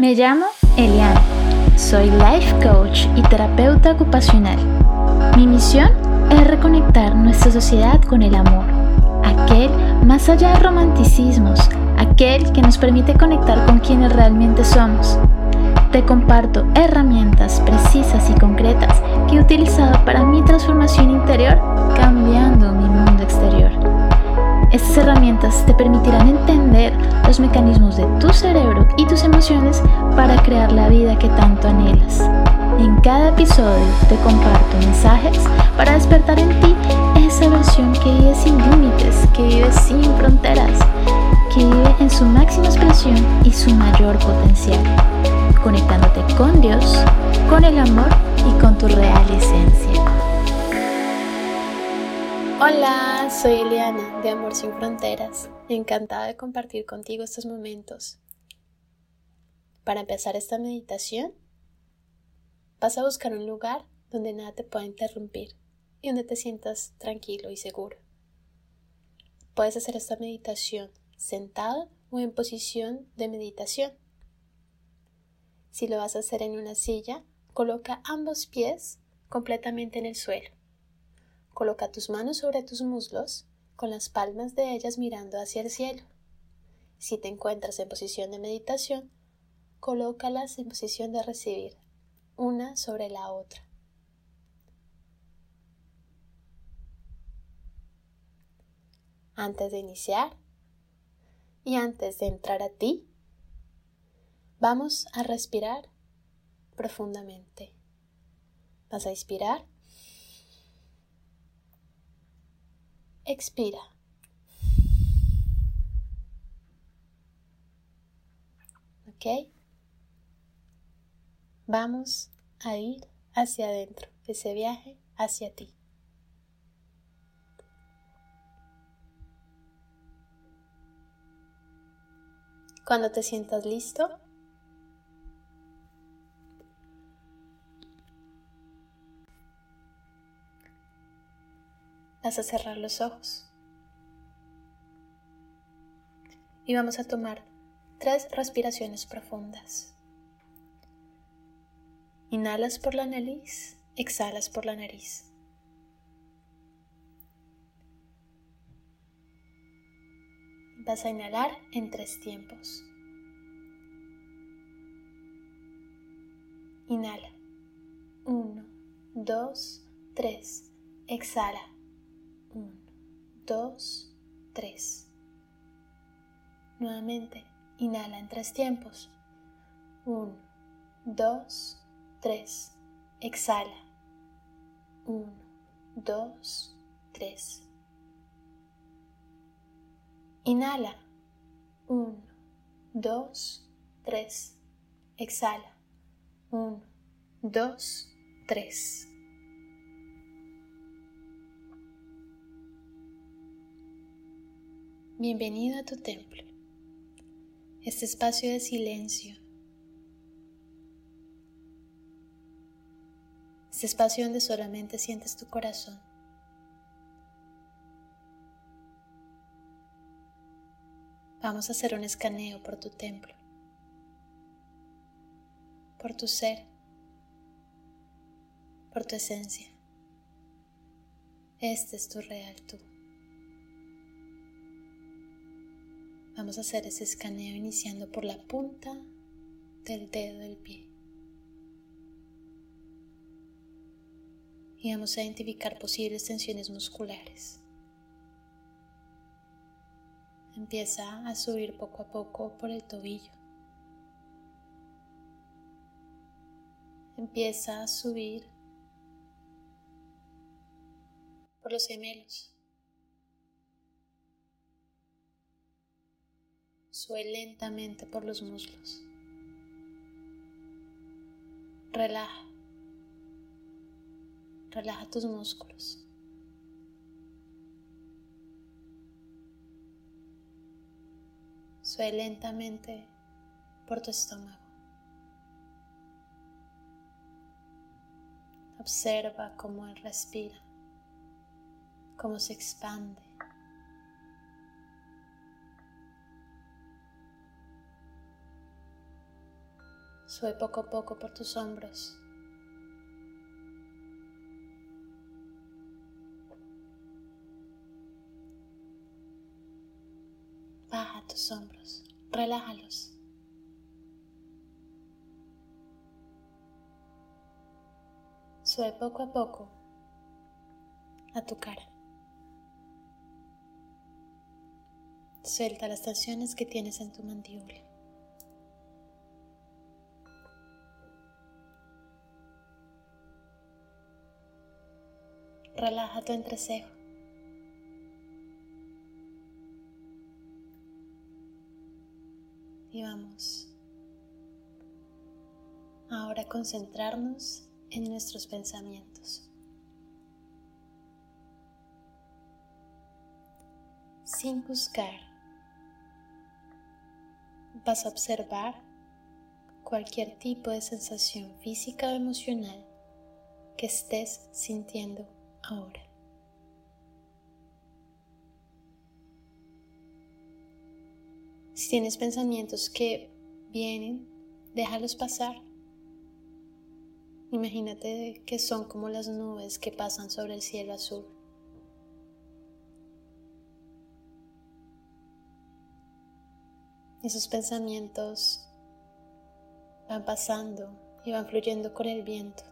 Me llamo Eliana. Soy life coach y terapeuta ocupacional. Mi misión es reconectar nuestra sociedad con el amor, aquel más allá de romanticismos, aquel que nos permite conectar con quienes realmente somos. Te comparto herramientas precisas y concretas que he utilizado para mi transformación interior, cambiando mi mundo exterior. Estas herramientas te permitirán entender los mecanismos de tu cerebro para crear la vida que tanto anhelas. En cada episodio te comparto mensajes para despertar en ti esa versión que vive sin límites, que vive sin fronteras, que vive en su máxima expresión y su mayor potencial, conectándote con Dios, con el amor y con tu real esencia. Hola, soy Eliana de Amor Sin Fronteras, encantada de compartir contigo estos momentos. Para empezar esta meditación, vas a buscar un lugar donde nada te pueda interrumpir y donde te sientas tranquilo y seguro. Puedes hacer esta meditación sentado o en posición de meditación. Si lo vas a hacer en una silla, coloca ambos pies completamente en el suelo Coloca tus manos sobre tus muslos, con las palmas de ellas mirando hacia el cielo. Si te encuentras en posición de meditación, colócalas en posición de recibir, una sobre la otra. Antes de iniciar y antes de entrar a ti, vamos a respirar profundamente. Vas a inspirar Expira. ¿Ok? Vamos a ir hacia adentro, ese viaje hacia ti. Cuando te sientas listo, vas a cerrar los ojos. Y vamos a tomar tres respiraciones profundas. Inhalas por la nariz, exhalas por la nariz. Vas a inhalar en tres tiempos. Inhala. Uno, dos, tres. Exhala. 1, 2, 3. Nuevamente, inhala en tres tiempos. 1, 2, 3. Exhala. 1, 2, 3. Inhala. 1, 2, 3. Exhala. 1, 2, 3. Bienvenido a tu templo, este espacio de silencio, este espacio donde solamente sientes tu corazón. Vamos a hacer un escaneo por tu templo, por tu ser, por tu esencia. Este es tu real tú. Vamos a hacer ese escaneo iniciando por la punta del dedo del pie. Y vamos a identificar posibles tensiones musculares. Empieza a subir poco a poco por el tobillo. Empieza a subir por los gemelos. Sube lentamente por los muslos. Relaja. Relaja tus músculos. Sube lentamente por tu estómago. Observa cómo él respira, cómo se expande. Sube poco a poco por tus hombros. Hombros, relájalos. Sube poco a poco a tu cara. Suelta las tensiones que tienes en tu mandíbula. Relaja tu entrecejo. Vamos ahora a concentrarnos en nuestros pensamientos. Sin buscar, vas a observar cualquier tipo de sensación física o emocional que estés sintiendo ahora. Si tienes pensamientos que vienen, déjalos pasar. Imagínate que son como las nubes que pasan sobre el cielo azul. Esos pensamientos van pasando y van fluyendo con el viento.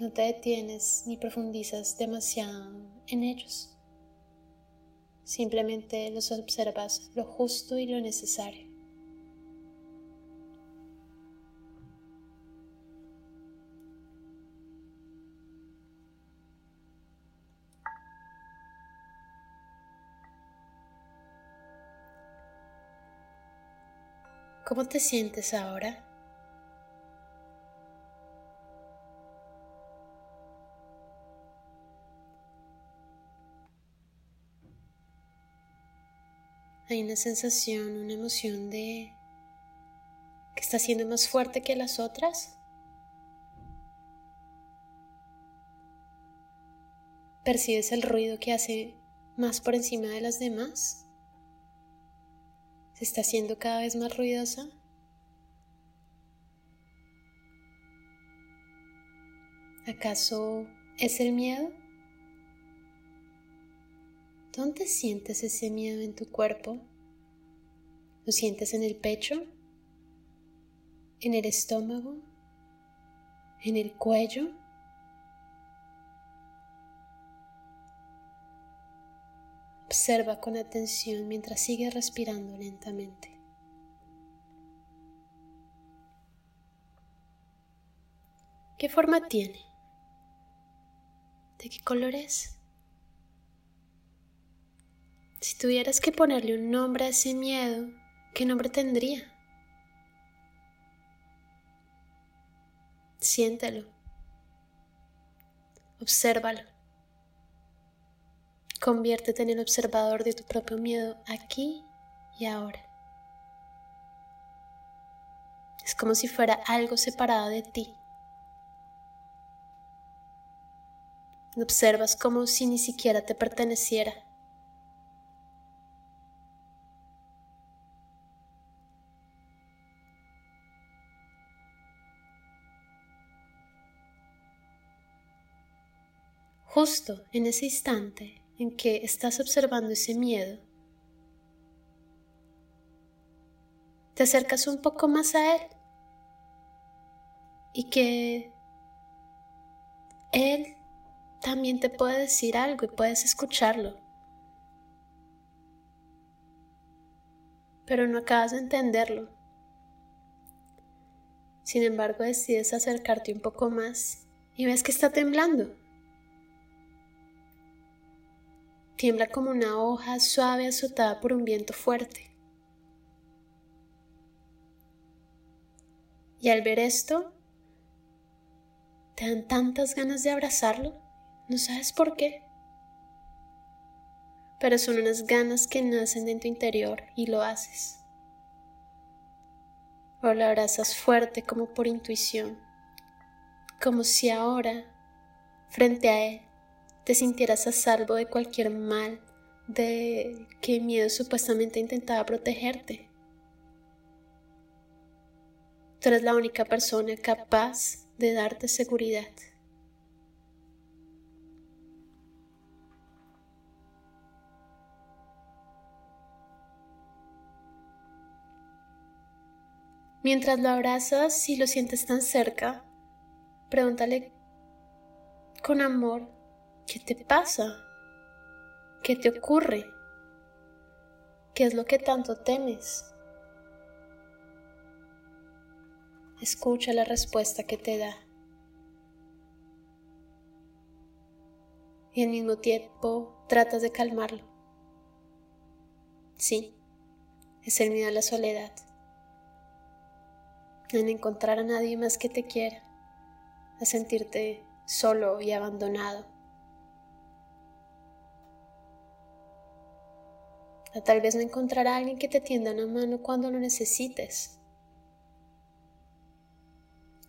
No te detienes ni profundizas demasiado en ellos. Simplemente los observas lo justo y lo necesario. ¿Cómo te sientes ahora? Hay una sensación, una emoción de que está siendo más fuerte que las otras. ¿Percibes el ruido que hace más por encima de las demás? ¿Se está haciendo cada vez más ruidosa? ¿Acaso es el miedo? ¿Dónde sientes ese miedo en tu cuerpo? ¿Lo sientes en el pecho? ¿En el estómago? ¿En el cuello? Observa con atención mientras sigues respirando lentamente. ¿Qué forma tiene? ¿De qué color es? Si tuvieras que ponerle un nombre a ese miedo, ¿qué nombre tendría? Siéntelo. Obsérvalo. Conviértete en el observador de tu propio miedo aquí y ahora. Es como si fuera algo separado de ti. Observas como si ni siquiera te perteneciera. Justo en ese instante en que estás observando ese miedo, te acercas un poco más a él y que él también te puede decir algo y puedes escucharlo. Pero no acabas de entenderlo. Sin embargo, decides acercarte un poco más y ves que está temblando. Tiembla como una hoja suave azotada por un viento fuerte. Y al ver esto, te dan tantas ganas de abrazarlo, no sabes por qué, pero son unas ganas que nacen en tu interior y lo haces. O lo abrazas fuerte como por intuición, como si ahora, frente a él, te sintieras a salvo de cualquier mal, de que miedo supuestamente intentaba protegerte. Tú eres la única persona capaz de darte seguridad. Mientras lo abrazas y lo sientes tan cerca, pregúntale con amor, ¿qué te pasa? ¿Qué te ocurre? ¿Qué es lo que tanto temes? Escucha la respuesta que te da. Y al mismo tiempo tratas de calmarlo. Sí, es el miedo a la soledad. En encontrar a nadie más que te quiera, a sentirte solo y abandonado. Tal vez no encontrar a alguien que te tienda una mano cuando lo necesites.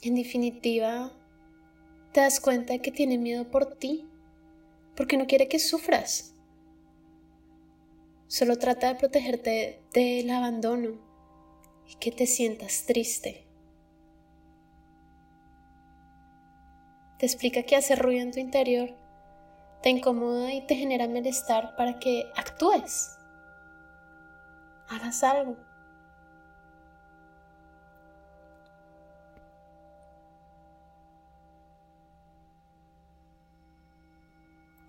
En definitiva, te das cuenta de que tiene miedo por ti, porque no quiere que sufras. Solo trata de protegerte del abandono y que te sientas triste. Te explica que hace ruido en tu interior, te incomoda y te genera malestar para que actúes. Hagas algo.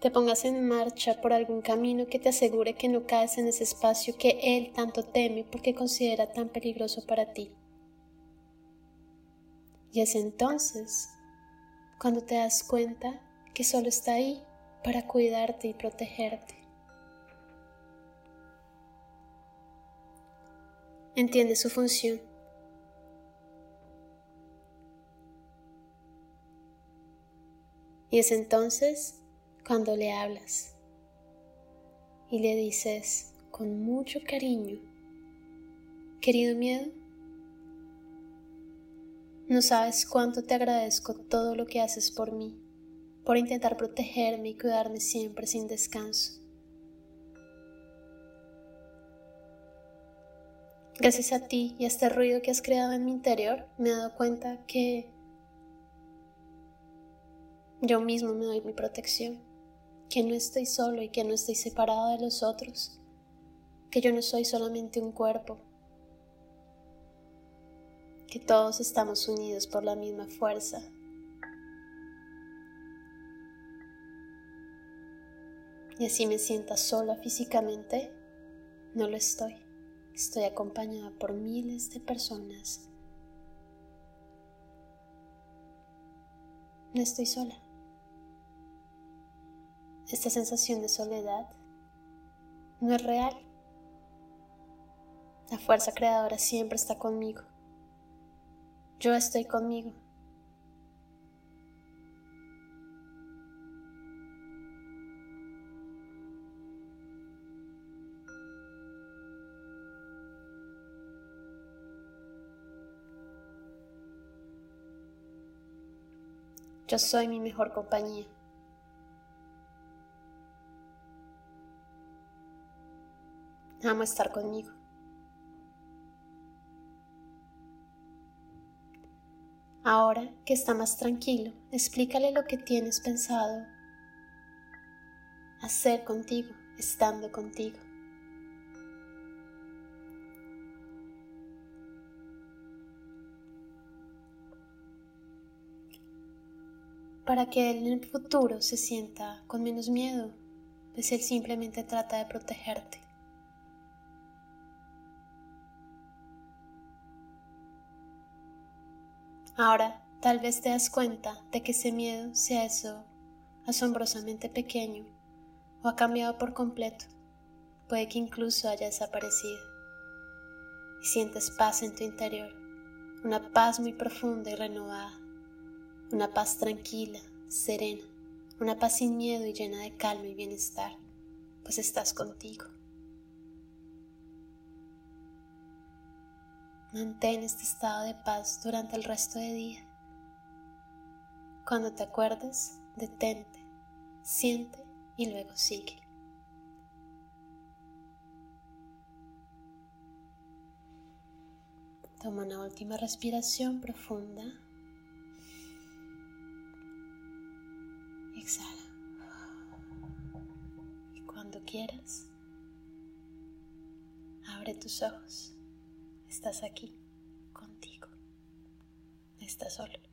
te pongas en marcha por algún camino que te asegure que no caes en ese espacio que Él tanto teme porque considera tan peligroso para ti. Y es entonces cuando te das cuenta que solo está ahí para cuidarte y protegerte. Entiende su función. Y es entonces cuando le hablas y le dices con mucho cariño, querido miedo, no sabes cuánto te agradezco todo lo que haces por mí, por intentar protegerme y cuidarme siempre sin descanso. Gracias a ti y a este ruido que has creado en mi interior, me he dado cuenta que yo mismo me doy mi protección que no estoy solo y que no estoy separado de los otros, que yo no soy solamente un cuerpo, que todos estamos unidos por la misma fuerza. Y así me sienta sola físicamente, no lo estoy. Estoy acompañada por miles de personas. No estoy sola esta sensación de soledad no es real. La fuerza creadora siempre está conmigo. Yo estoy conmigo. Yo soy mi mejor compañía. Amo estar conmigo. Ahora que está más tranquilo, explícale lo que tienes pensado hacer contigo, estando contigo. Para que él en el futuro se sienta con menos miedo, pues él simplemente trata de protegerte. Ahora tal vez te das cuenta de que ese miedo sea eso asombrosamente pequeño o ha cambiado por completo. Puede que incluso haya desaparecido. Y sientes paz en tu interior, una paz muy profunda y renovada, una paz tranquila, serena, una paz sin miedo y llena de calma y bienestar, pues estás contigo. Mantén este estado de paz durante el resto del día. Cuando te acuerdes, detente, siente y luego sigue. Toma una última respiración profunda. Y cuando quieras, abre tus ojos. Estás aquí, contigo. Estás solo.